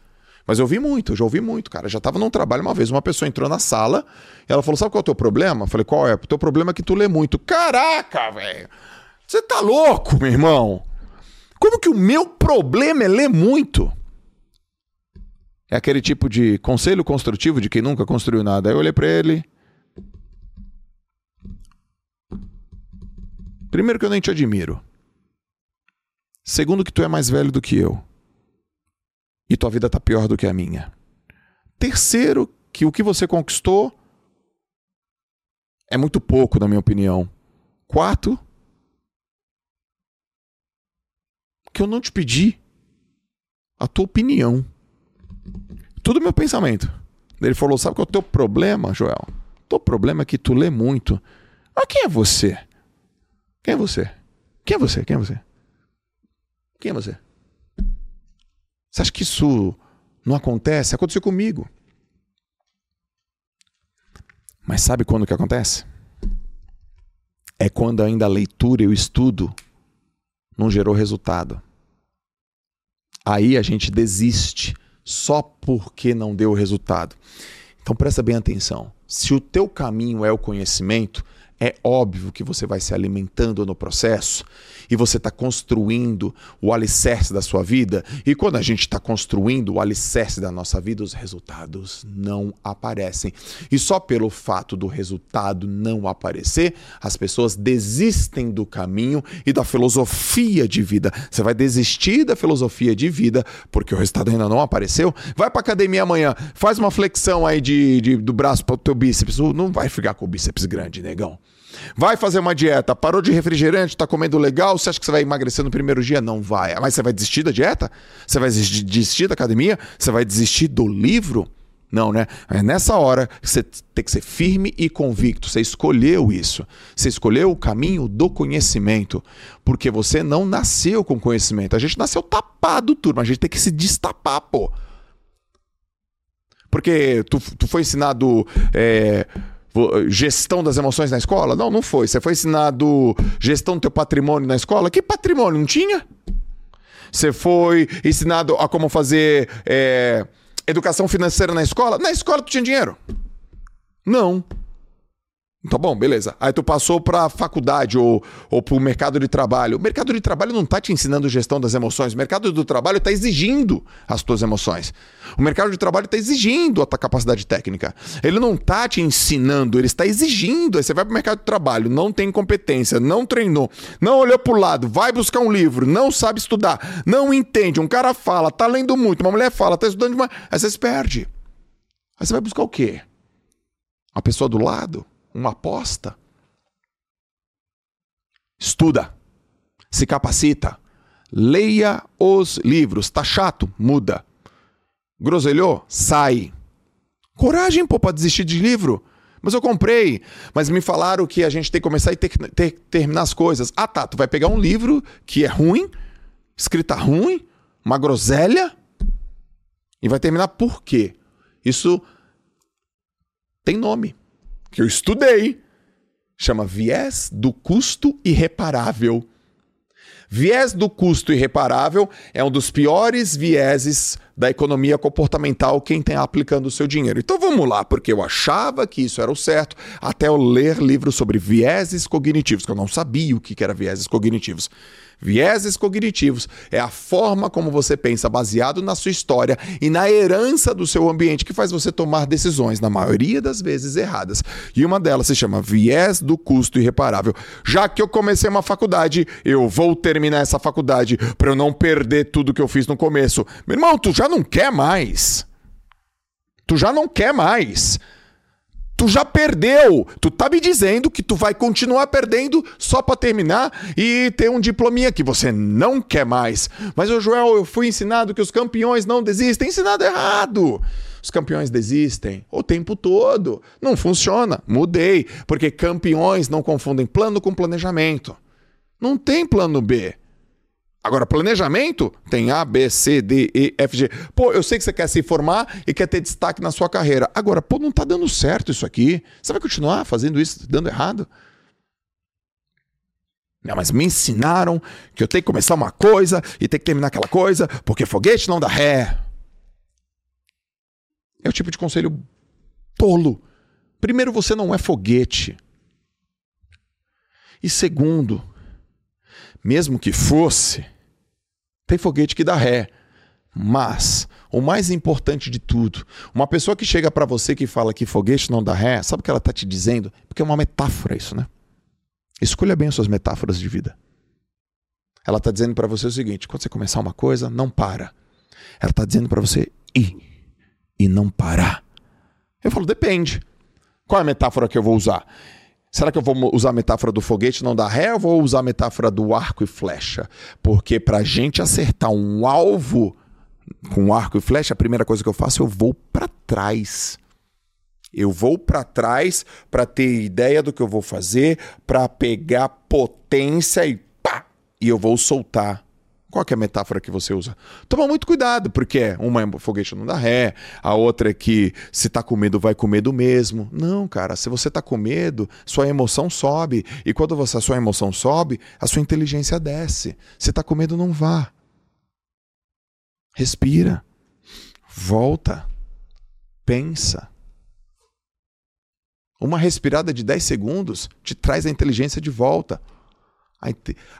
Mas eu ouvi muito, já ouvi muito, cara. Já estava num trabalho uma vez, uma pessoa entrou na sala ela falou: Sabe qual é o teu problema? Eu falei: Qual é? O teu problema é que tu lê muito. Caraca, velho! Você tá louco, meu irmão? Como que o meu problema é ler muito? É aquele tipo de conselho construtivo de quem nunca construiu nada. Aí eu olhei para ele. Primeiro que eu nem te admiro. Segundo que tu é mais velho do que eu. E tua vida tá pior do que a minha. Terceiro que o que você conquistou é muito pouco, na minha opinião. Quarto, que eu não te pedi a tua opinião. Tudo meu pensamento. Ele falou: Sabe qual é o teu problema, Joel? O teu problema é que tu lê muito. Mas quem é você? Quem é você? Quem é você? Quem é você? Quem é você? Você acha que isso não acontece? Aconteceu comigo. Mas sabe quando que acontece? É quando ainda a leitura e o estudo não gerou resultado. Aí a gente desiste só porque não deu resultado. Então presta bem atenção. Se o teu caminho é o conhecimento, é óbvio que você vai se alimentando no processo e você está construindo o alicerce da sua vida. E quando a gente está construindo o alicerce da nossa vida, os resultados não aparecem. E só pelo fato do resultado não aparecer, as pessoas desistem do caminho e da filosofia de vida. Você vai desistir da filosofia de vida porque o resultado ainda não apareceu. Vai para academia amanhã, faz uma flexão aí de, de do braço para o teu bíceps. Não vai ficar com o bíceps grande, negão. Vai fazer uma dieta, parou de refrigerante, tá comendo legal, você acha que você vai emagrecer no primeiro dia? Não vai. Mas você vai desistir da dieta? Você vai desistir da academia? Você vai desistir do livro? Não, né? É nessa hora que você tem que ser firme e convicto. Você escolheu isso. Você escolheu o caminho do conhecimento. Porque você não nasceu com conhecimento. A gente nasceu tapado, turma. A gente tem que se destapar, pô. Porque tu, tu foi ensinado. É, gestão das emoções na escola? Não, não foi. Você foi ensinado gestão do teu patrimônio na escola? Que patrimônio? Não tinha? Você foi ensinado a como fazer é, educação financeira na escola? Na escola tu tinha dinheiro? Não. Tá bom, beleza. Aí tu passou pra faculdade ou, ou pro mercado de trabalho. O mercado de trabalho não tá te ensinando gestão das emoções. O mercado do trabalho tá exigindo as tuas emoções. O mercado de trabalho tá exigindo a tua capacidade técnica. Ele não tá te ensinando, ele está exigindo. Aí você vai pro mercado de trabalho, não tem competência, não treinou, não olhou pro lado, vai buscar um livro, não sabe estudar, não entende. Um cara fala, tá lendo muito, uma mulher fala, tá estudando demais. Aí você se perde. Aí você vai buscar o quê? A pessoa do lado? Uma aposta. Estuda, se capacita, leia os livros. Tá chato? Muda. Groselhou? Sai. Coragem, pô, pra desistir de livro. Mas eu comprei. Mas me falaram que a gente tem que começar e ter, ter, terminar as coisas. Ah, tá. Tu vai pegar um livro que é ruim, escrita ruim, uma groselha, e vai terminar por quê? Isso tem nome que eu estudei, chama viés do custo irreparável. Viés do custo irreparável é um dos piores vieses da economia comportamental quem tem aplicando o seu dinheiro. Então vamos lá, porque eu achava que isso era o certo até eu ler livros sobre vieses cognitivos, que eu não sabia o que era vieses cognitivos. Vieses cognitivos é a forma como você pensa baseado na sua história e na herança do seu ambiente que faz você tomar decisões, na maioria das vezes erradas. E uma delas se chama viés do custo irreparável. Já que eu comecei uma faculdade, eu vou terminar essa faculdade para eu não perder tudo que eu fiz no começo. Meu irmão, tu já não quer mais. Tu já não quer mais tu já perdeu. Tu tá me dizendo que tu vai continuar perdendo só para terminar e ter um diplominha que você não quer mais. Mas o Joel, eu fui ensinado que os campeões não desistem. Ensinado errado. Os campeões desistem o tempo todo. Não funciona. Mudei, porque campeões não confundem plano com planejamento. Não tem plano B. Agora, planejamento tem A, B, C, D, E, F, G. Pô, eu sei que você quer se formar e quer ter destaque na sua carreira. Agora, pô, não tá dando certo isso aqui. Você vai continuar fazendo isso, dando errado? Não, mas me ensinaram que eu tenho que começar uma coisa e ter que terminar aquela coisa, porque foguete não dá ré. É o tipo de conselho tolo. Primeiro, você não é foguete. E segundo, mesmo que fosse, tem foguete que dá ré. Mas o mais importante de tudo, uma pessoa que chega para você que fala que foguete não dá ré, sabe o que ela tá te dizendo? Porque é uma metáfora isso, né? Escolha bem as suas metáforas de vida. Ela tá dizendo para você o seguinte: quando você começar uma coisa, não para. Ela tá dizendo para você ir e não parar. Eu falo, depende. Qual é a metáfora que eu vou usar? Será que eu vou usar a metáfora do foguete não dá ré ou vou usar a metáfora do arco e flecha? Porque para gente acertar um alvo com arco e flecha, a primeira coisa que eu faço, eu vou para trás. Eu vou para trás para ter ideia do que eu vou fazer, para pegar potência e pá, e eu vou soltar. Qual é a metáfora que você usa? Toma muito cuidado, porque uma é foguete não dá ré, a outra é que se tá com medo, vai com medo mesmo. Não, cara, se você tá com medo, sua emoção sobe. E quando você, a sua emoção sobe, a sua inteligência desce. Se tá com medo, não vá. Respira. Volta. Pensa. Uma respirada de 10 segundos te traz a inteligência de volta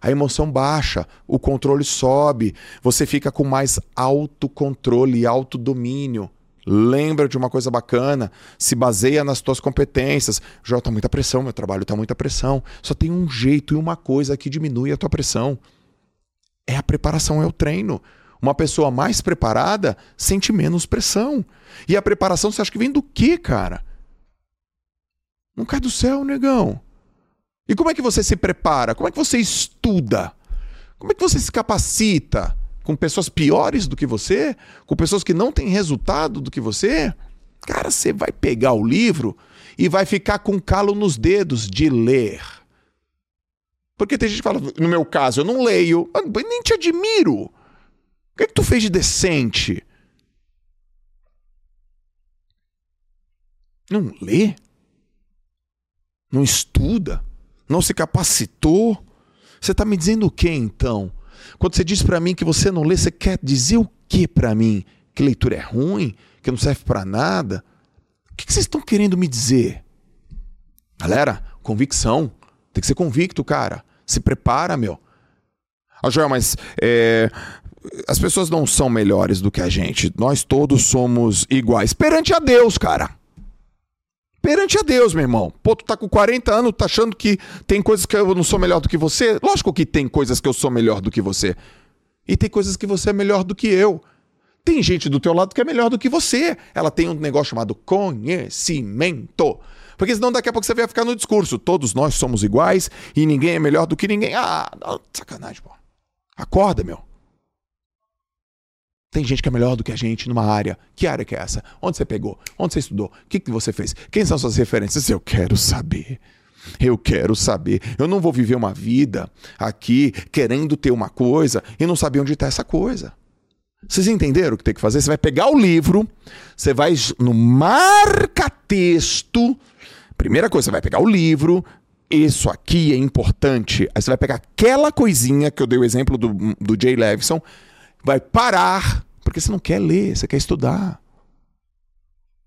a emoção baixa, o controle sobe, você fica com mais autocontrole e autodomínio. Lembra de uma coisa bacana, se baseia nas tuas competências. Já tá muita pressão, meu trabalho tá muita pressão. Só tem um jeito e uma coisa que diminui a tua pressão. É a preparação, é o treino. Uma pessoa mais preparada sente menos pressão. E a preparação você acha que vem do quê, cara? Não cai do céu, negão. E como é que você se prepara? Como é que você estuda? Como é que você se capacita? Com pessoas piores do que você? Com pessoas que não têm resultado do que você? Cara, você vai pegar o livro e vai ficar com calo nos dedos de ler. Porque tem gente que fala, no meu caso, eu não leio, eu nem te admiro. O que, é que tu fez de decente? Não lê? Não estuda? Não se capacitou? Você está me dizendo o que então? Quando você diz para mim que você não lê, você quer dizer o que para mim? Que leitura é ruim? Que não serve para nada? O que vocês estão querendo me dizer? Galera, convicção. Tem que ser convicto, cara. Se prepara, meu. Ah, Joel, mas é, as pessoas não são melhores do que a gente. Nós todos somos iguais. Perante a Deus, cara. Perante a Deus, meu irmão. Pô, tu tá com 40 anos, tá achando que tem coisas que eu não sou melhor do que você? Lógico que tem coisas que eu sou melhor do que você. E tem coisas que você é melhor do que eu. Tem gente do teu lado que é melhor do que você. Ela tem um negócio chamado conhecimento. Porque senão daqui a pouco você vai ficar no discurso. Todos nós somos iguais e ninguém é melhor do que ninguém. Ah, sacanagem, pô. Acorda, meu. Tem gente que é melhor do que a gente numa área. Que área que é essa? Onde você pegou? Onde você estudou? O que, que você fez? Quem são suas referências? Eu quero saber. Eu quero saber. Eu não vou viver uma vida aqui querendo ter uma coisa e não saber onde está essa coisa. Vocês entenderam o que tem que fazer? Você vai pegar o livro, você vai no marca-texto. Primeira coisa, você vai pegar o livro. Isso aqui é importante. Aí você vai pegar aquela coisinha que eu dei o exemplo do, do Jay Levison vai parar, porque você não quer ler, você quer estudar.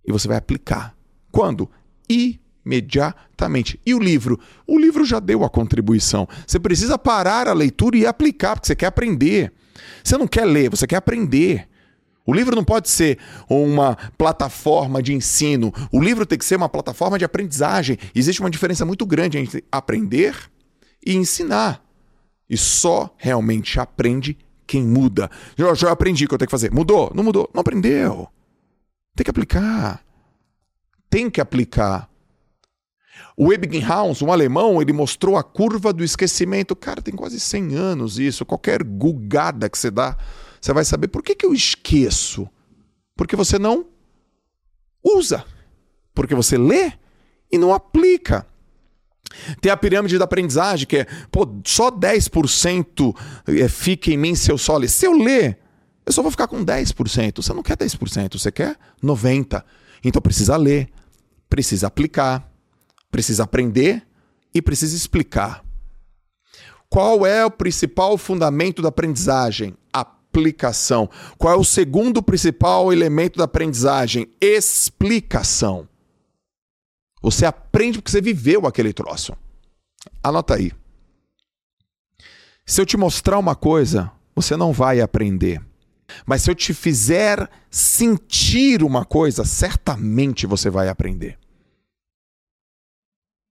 E você vai aplicar. Quando? Imediatamente. E o livro? O livro já deu a contribuição. Você precisa parar a leitura e aplicar, porque você quer aprender. Você não quer ler, você quer aprender. O livro não pode ser uma plataforma de ensino. O livro tem que ser uma plataforma de aprendizagem. Existe uma diferença muito grande entre aprender e ensinar. E só realmente aprende quem muda. Eu já aprendi o que eu tenho que fazer. Mudou? Não mudou? Não aprendeu. Tem que aplicar. Tem que aplicar. O Ebbinghaus, um alemão, ele mostrou a curva do esquecimento. Cara, tem quase 100 anos isso. Qualquer gugada que você dá, você vai saber por que, que eu esqueço. Porque você não usa. Porque você lê e não aplica. Tem a pirâmide da aprendizagem, que é, pô, só 10% é, fica em mim se eu. Se eu ler, eu só vou ficar com 10%. Você não quer 10%, você quer 90%. Então precisa ler, precisa aplicar, precisa aprender e precisa explicar. Qual é o principal fundamento da aprendizagem? Aplicação. Qual é o segundo principal elemento da aprendizagem? Explicação. Você aprende porque você viveu aquele troço. Anota aí. Se eu te mostrar uma coisa, você não vai aprender. Mas se eu te fizer sentir uma coisa, certamente você vai aprender.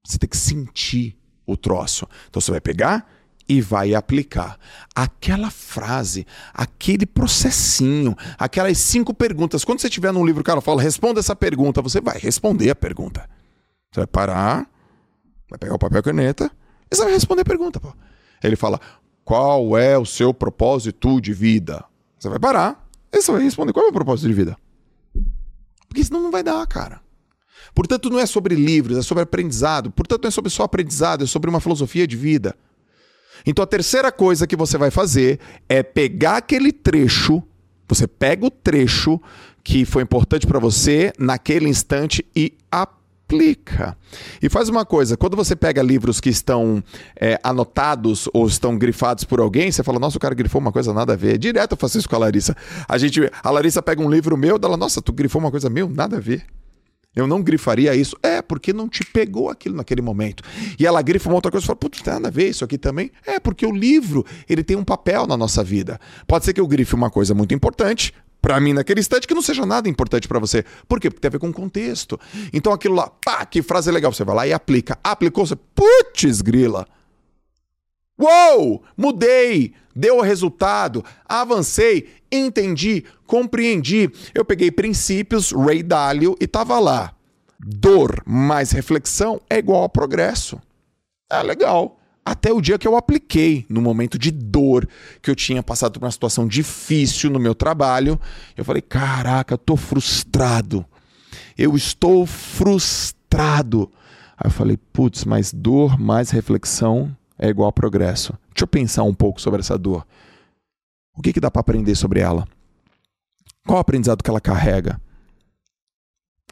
Você tem que sentir o troço. Então você vai pegar e vai aplicar aquela frase, aquele processinho, aquelas cinco perguntas. Quando você estiver num livro, o cara fala, responda essa pergunta, você vai responder a pergunta. Você vai parar, vai pegar o papel e caneta e você vai responder a pergunta. Pô. Ele fala: qual é o seu propósito de vida? Você vai parar e você vai responder: qual é o meu propósito de vida? Porque senão não vai dar, cara. Portanto, não é sobre livros, é sobre aprendizado. Portanto, não é sobre só aprendizado, é sobre uma filosofia de vida. Então, a terceira coisa que você vai fazer é pegar aquele trecho, você pega o trecho que foi importante para você naquele instante e aplica aplica. E faz uma coisa: quando você pega livros que estão é, anotados ou estão grifados por alguém, você fala, nossa, o cara grifou uma coisa nada a ver. Direto eu faço isso com a Larissa. A, gente, a Larissa pega um livro meu, dela, nossa, tu grifou uma coisa meu, nada a ver. Eu não grifaria isso. É, porque não te pegou aquilo naquele momento. E ela grifa uma outra coisa e fala, putz, tem nada a ver isso aqui também. É, porque o livro, ele tem um papel na nossa vida. Pode ser que eu grife uma coisa muito importante, para mim naquele instante que não seja nada importante para você. Por quê? Porque tem a ver com o contexto. Então aquilo lá, pá, que frase legal, você vai lá e aplica. Aplicou, você, putz, grila. Uou! Mudei, deu resultado, avancei, entendi, compreendi. Eu peguei princípios, Ray Dalio e tava lá. Dor mais reflexão é igual a progresso. É legal até o dia que eu apliquei, no momento de dor, que eu tinha passado por uma situação difícil no meu trabalho. Eu falei: caraca, eu tô frustrado. Eu estou frustrado. Aí eu falei: putz, mas dor mais reflexão é igual a progresso. Deixa eu pensar um pouco sobre essa dor. O que, que dá para aprender sobre ela? Qual o aprendizado que ela carrega?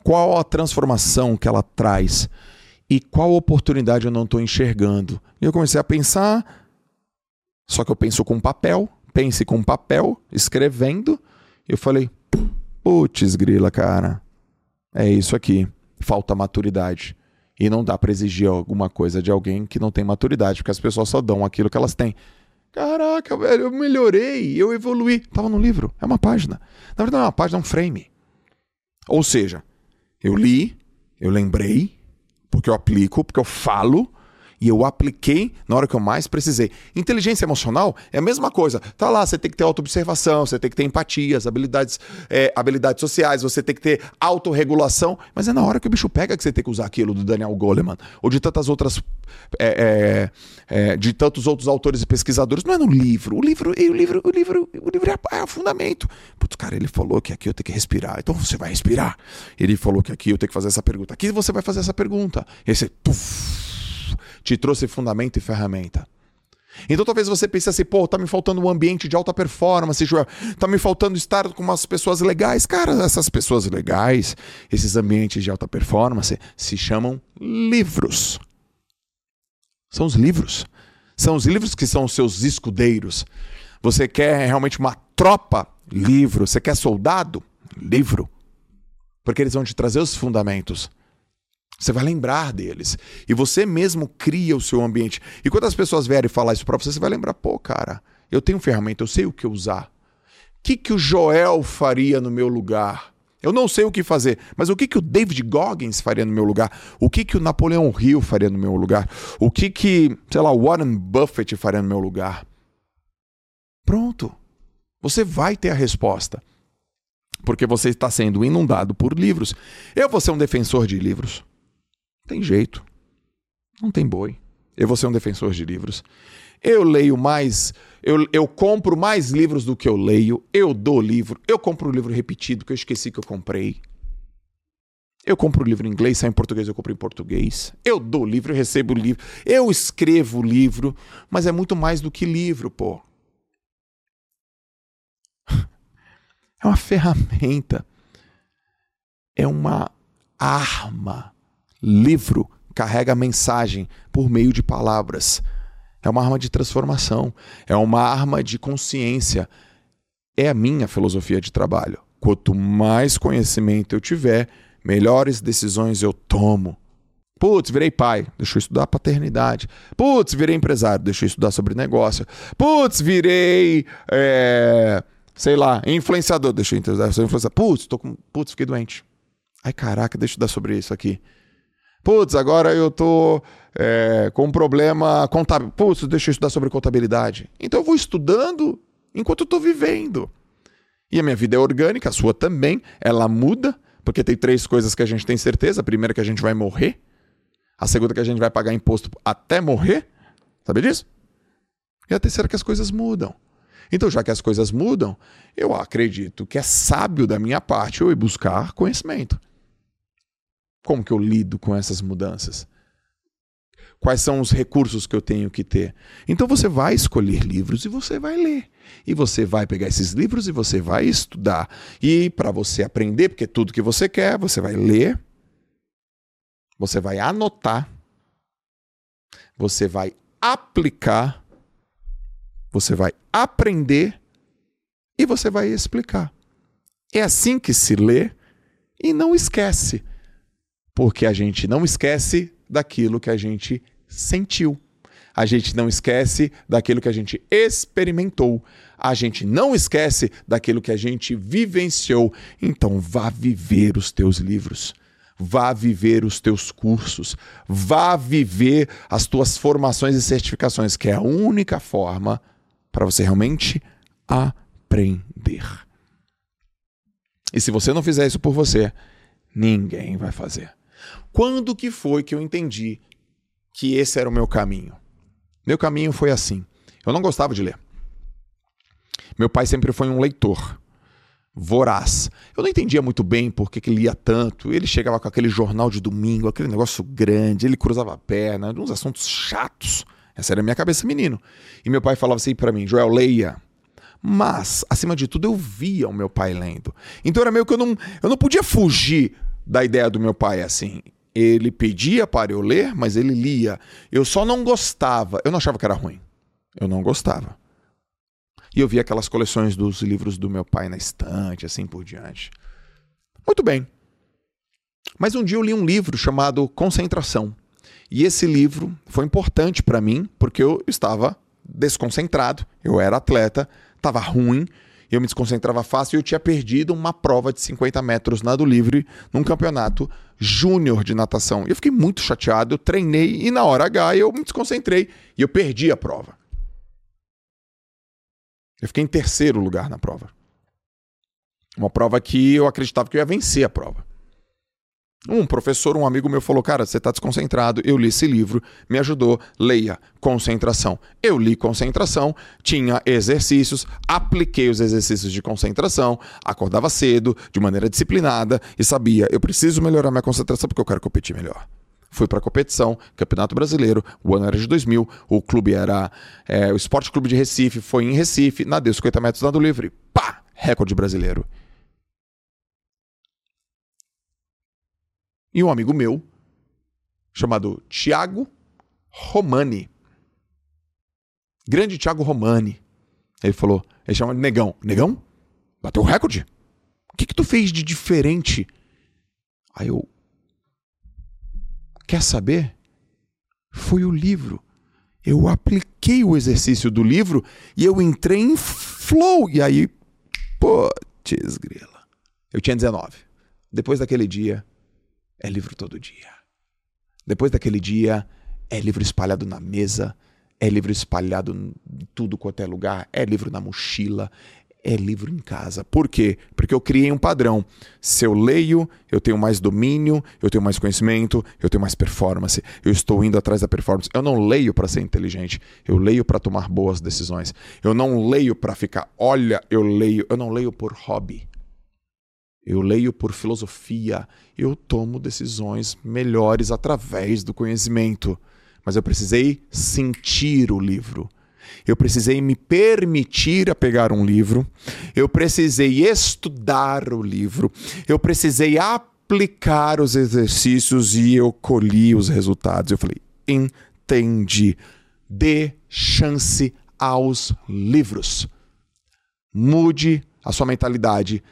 Qual a transformação que ela traz? E qual oportunidade eu não estou enxergando. E eu comecei a pensar, Só que eu penso com papel, pense com papel, escrevendo. Eu falei, putz, grila, cara. É isso aqui. Falta maturidade. E não dá para exigir alguma coisa de alguém que não tem maturidade, porque as pessoas só dão aquilo que elas têm. Caraca, velho, eu melhorei, eu evoluí. Tava no livro, é uma página. Na verdade, não é uma página, é um frame. Ou seja, eu li, eu lembrei, porque eu aplico, porque eu falo, e eu apliquei na hora que eu mais precisei. Inteligência emocional é a mesma coisa. Tá lá, você tem que ter autoobservação, você tem que ter empatia, as habilidades, é, habilidades sociais, você tem que ter autorregulação, mas é na hora que o bicho pega que você tem que usar aquilo do Daniel Goleman, ou de tantas outras. É, é, é de tantos outros autores e pesquisadores. Não é no livro. O livro, o livro, o livro, o livro é, é o fundamento. Putz, cara, ele falou que aqui eu tenho que respirar. Então você vai respirar. Ele falou que aqui eu tenho que fazer essa pergunta. Aqui você vai fazer essa pergunta. Esse puf, te trouxe fundamento e ferramenta. Então talvez você pense assim, pô, tá me faltando um ambiente de alta performance, Joel. Tá me faltando estar com umas pessoas legais. Cara, essas pessoas legais, esses ambientes de alta performance, se chamam livros. São os livros. São os livros que são os seus escudeiros. Você quer realmente uma tropa? Livro. Você quer soldado? Livro. Porque eles vão te trazer os fundamentos. Você vai lembrar deles. E você mesmo cria o seu ambiente. E quando as pessoas vierem falar isso para você, você vai lembrar: pô, cara, eu tenho ferramenta, eu sei o que usar. O que, que o Joel faria no meu lugar? Eu não sei o que fazer, mas o que, que o David Goggins faria no meu lugar? O que, que o Napoleão Hill faria no meu lugar? O que, que, sei lá, Warren Buffett faria no meu lugar? Pronto. Você vai ter a resposta. Porque você está sendo inundado por livros. Eu vou ser um defensor de livros. Tem jeito. Não tem boi. Eu vou ser um defensor de livros. Eu leio mais, eu, eu compro mais livros do que eu leio. Eu dou livro. Eu compro um livro repetido que eu esqueci que eu comprei. Eu compro o livro em inglês, sai em português, eu compro em português. Eu dou livro, eu recebo livro. Eu escrevo livro, mas é muito mais do que livro, pô. É uma ferramenta. É uma arma Livro carrega mensagem por meio de palavras. É uma arma de transformação, é uma arma de consciência. É a minha filosofia de trabalho. Quanto mais conhecimento eu tiver, melhores decisões eu tomo. Putz, virei pai, deixa eu estudar paternidade. Putz, virei empresário, deixa eu estudar sobre negócio. Putz, virei, é, sei lá, influenciador, deixa eu estudar sobre influenciador. Putz, tô com, putz, fiquei doente. Ai, caraca, deixa eu estudar sobre isso aqui. Putz, agora eu tô é, com um problema contábil. Putz, deixa eu estudar sobre contabilidade. Então eu vou estudando enquanto eu tô vivendo. E a minha vida é orgânica, a sua também. Ela muda, porque tem três coisas que a gente tem certeza. A primeira é que a gente vai morrer. A segunda é que a gente vai pagar imposto até morrer. Sabe disso? E a terceira é que as coisas mudam. Então, já que as coisas mudam, eu acredito que é sábio da minha parte eu ir buscar conhecimento. Como que eu lido com essas mudanças? Quais são os recursos que eu tenho que ter? Então você vai escolher livros e você vai ler. E você vai pegar esses livros e você vai estudar. E para você aprender, porque tudo que você quer, você vai ler, você vai anotar, você vai aplicar, você vai aprender e você vai explicar. É assim que se lê e não esquece porque a gente não esquece daquilo que a gente sentiu. A gente não esquece daquilo que a gente experimentou. A gente não esquece daquilo que a gente vivenciou. Então, vá viver os teus livros. Vá viver os teus cursos. Vá viver as tuas formações e certificações, que é a única forma para você realmente aprender. E se você não fizer isso por você, ninguém vai fazer. Quando que foi que eu entendi que esse era o meu caminho? Meu caminho foi assim. Eu não gostava de ler. Meu pai sempre foi um leitor voraz. Eu não entendia muito bem por que, que lia tanto. Ele chegava com aquele jornal de domingo, aquele negócio grande, ele cruzava a perna, uns assuntos chatos. Essa era a minha cabeça, menino. E meu pai falava assim para mim: Joel, leia. Mas, acima de tudo, eu via o meu pai lendo. Então era meio que eu não, eu não podia fugir da ideia do meu pai assim. Ele pedia para eu ler, mas ele lia. Eu só não gostava, eu não achava que era ruim. Eu não gostava. E eu vi aquelas coleções dos livros do meu pai na estante, assim por diante. Muito bem. Mas um dia eu li um livro chamado Concentração. E esse livro foi importante para mim porque eu estava desconcentrado, eu era atleta, estava ruim, eu me desconcentrava fácil e eu tinha perdido uma prova de 50 metros nado livre num campeonato júnior de natação. Eu fiquei muito chateado, eu treinei e na hora H eu me desconcentrei e eu perdi a prova. Eu fiquei em terceiro lugar na prova. Uma prova que eu acreditava que eu ia vencer a prova. Um professor, um amigo meu falou: Cara, você está desconcentrado. Eu li esse livro, me ajudou. Leia Concentração. Eu li Concentração, tinha exercícios, apliquei os exercícios de concentração, acordava cedo, de maneira disciplinada e sabia: eu preciso melhorar minha concentração porque eu quero competir melhor. Fui para a competição, Campeonato Brasileiro, o ano era de 2000, o clube era é, o Esporte Clube de Recife, foi em Recife, nadei 50 metros nado livre, pá, recorde brasileiro. E um amigo meu, chamado Tiago Romani. Grande Tiago Romani. Ele falou, ele chama de Negão. Negão? Bateu o recorde? O que, que tu fez de diferente? Aí eu. Quer saber? Foi o livro. Eu apliquei o exercício do livro e eu entrei em flow. E aí, putz, grila. Eu tinha 19. Depois daquele dia, é livro todo dia. Depois daquele dia, é livro espalhado na mesa, é livro espalhado em tudo quanto é lugar, é livro na mochila, é livro em casa. Por quê? Porque eu criei um padrão. Se eu leio, eu tenho mais domínio, eu tenho mais conhecimento, eu tenho mais performance. Eu estou indo atrás da performance. Eu não leio para ser inteligente, eu leio para tomar boas decisões. Eu não leio para ficar, olha, eu leio, eu não leio por hobby eu leio por filosofia, eu tomo decisões melhores através do conhecimento. Mas eu precisei sentir o livro. Eu precisei me permitir a pegar um livro. Eu precisei estudar o livro. Eu precisei aplicar os exercícios e eu colhi os resultados. Eu falei: entendi. Dê chance aos livros. Mude a sua mentalidade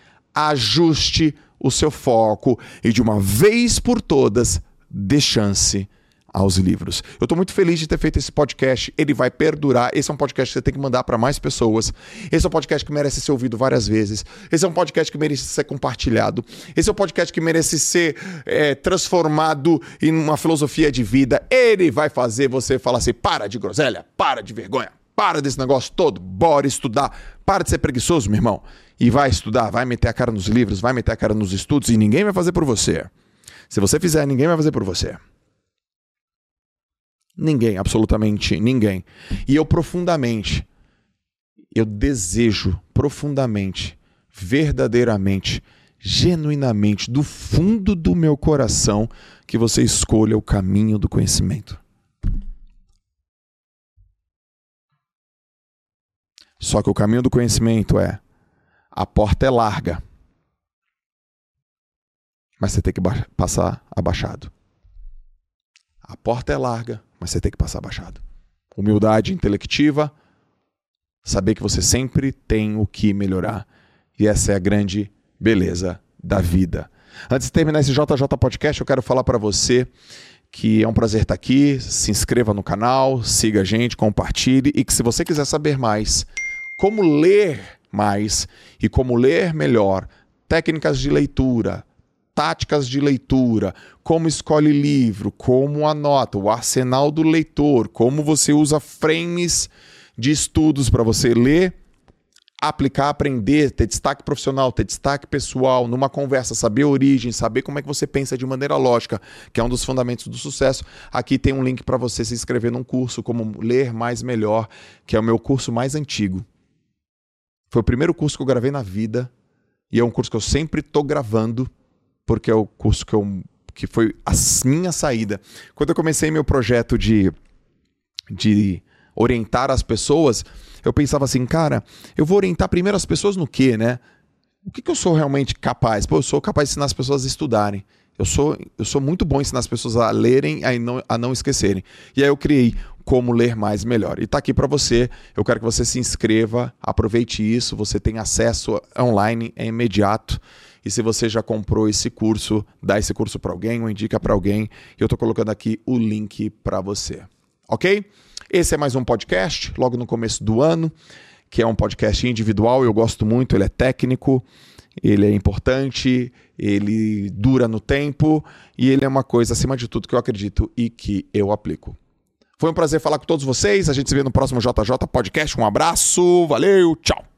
ajuste o seu foco e de uma vez por todas dê chance aos livros. Eu estou muito feliz de ter feito esse podcast. Ele vai perdurar. Esse é um podcast que você tem que mandar para mais pessoas. Esse é um podcast que merece ser ouvido várias vezes. Esse é um podcast que merece ser compartilhado. Esse é um podcast que merece ser é, transformado em uma filosofia de vida. Ele vai fazer você falar assim: para de groselha, para de vergonha, para desse negócio todo, bora estudar, para de ser preguiçoso, meu irmão e vai estudar, vai meter a cara nos livros, vai meter a cara nos estudos e ninguém vai fazer por você. Se você fizer, ninguém vai fazer por você. Ninguém, absolutamente ninguém. E eu profundamente, eu desejo profundamente, verdadeiramente, genuinamente, do fundo do meu coração, que você escolha o caminho do conhecimento. Só que o caminho do conhecimento é a porta é larga. Mas você tem que passar abaixado. A porta é larga, mas você tem que passar abaixado. Humildade intelectiva, saber que você sempre tem o que melhorar. E essa é a grande beleza da vida. Antes de terminar esse JJ Podcast, eu quero falar para você que é um prazer estar aqui. Se inscreva no canal, siga a gente, compartilhe e que se você quiser saber mais como ler mais e como ler melhor, técnicas de leitura, táticas de leitura, como escolhe livro, como anota, o arsenal do leitor, como você usa frames de estudos para você ler, aplicar, aprender, ter destaque profissional, ter destaque pessoal, numa conversa, saber a origem, saber como é que você pensa de maneira lógica, que é um dos fundamentos do sucesso. Aqui tem um link para você se inscrever num curso como Ler Mais Melhor, que é o meu curso mais antigo. Foi o primeiro curso que eu gravei na vida e é um curso que eu sempre tô gravando porque é o curso que eu que foi a minha saída. Quando eu comecei meu projeto de de orientar as pessoas, eu pensava assim, cara, eu vou orientar primeiro as pessoas no quê, né? O que, que eu sou realmente capaz? Pô, eu sou capaz de ensinar as pessoas a estudarem. Eu sou, eu sou muito bom em ensinar as pessoas a lerem e não, a não esquecerem. E aí eu criei como ler mais melhor. E está aqui para você. Eu quero que você se inscreva, aproveite isso. Você tem acesso online, é imediato. E se você já comprou esse curso, dá esse curso para alguém ou indica para alguém. Eu estou colocando aqui o link para você. Ok? Esse é mais um podcast, logo no começo do ano, que é um podcast individual. Eu gosto muito, ele é técnico ele é importante, ele dura no tempo e ele é uma coisa, acima de tudo, que eu acredito e que eu aplico. Foi um prazer falar com todos vocês. A gente se vê no próximo JJ Podcast. Um abraço, valeu, tchau.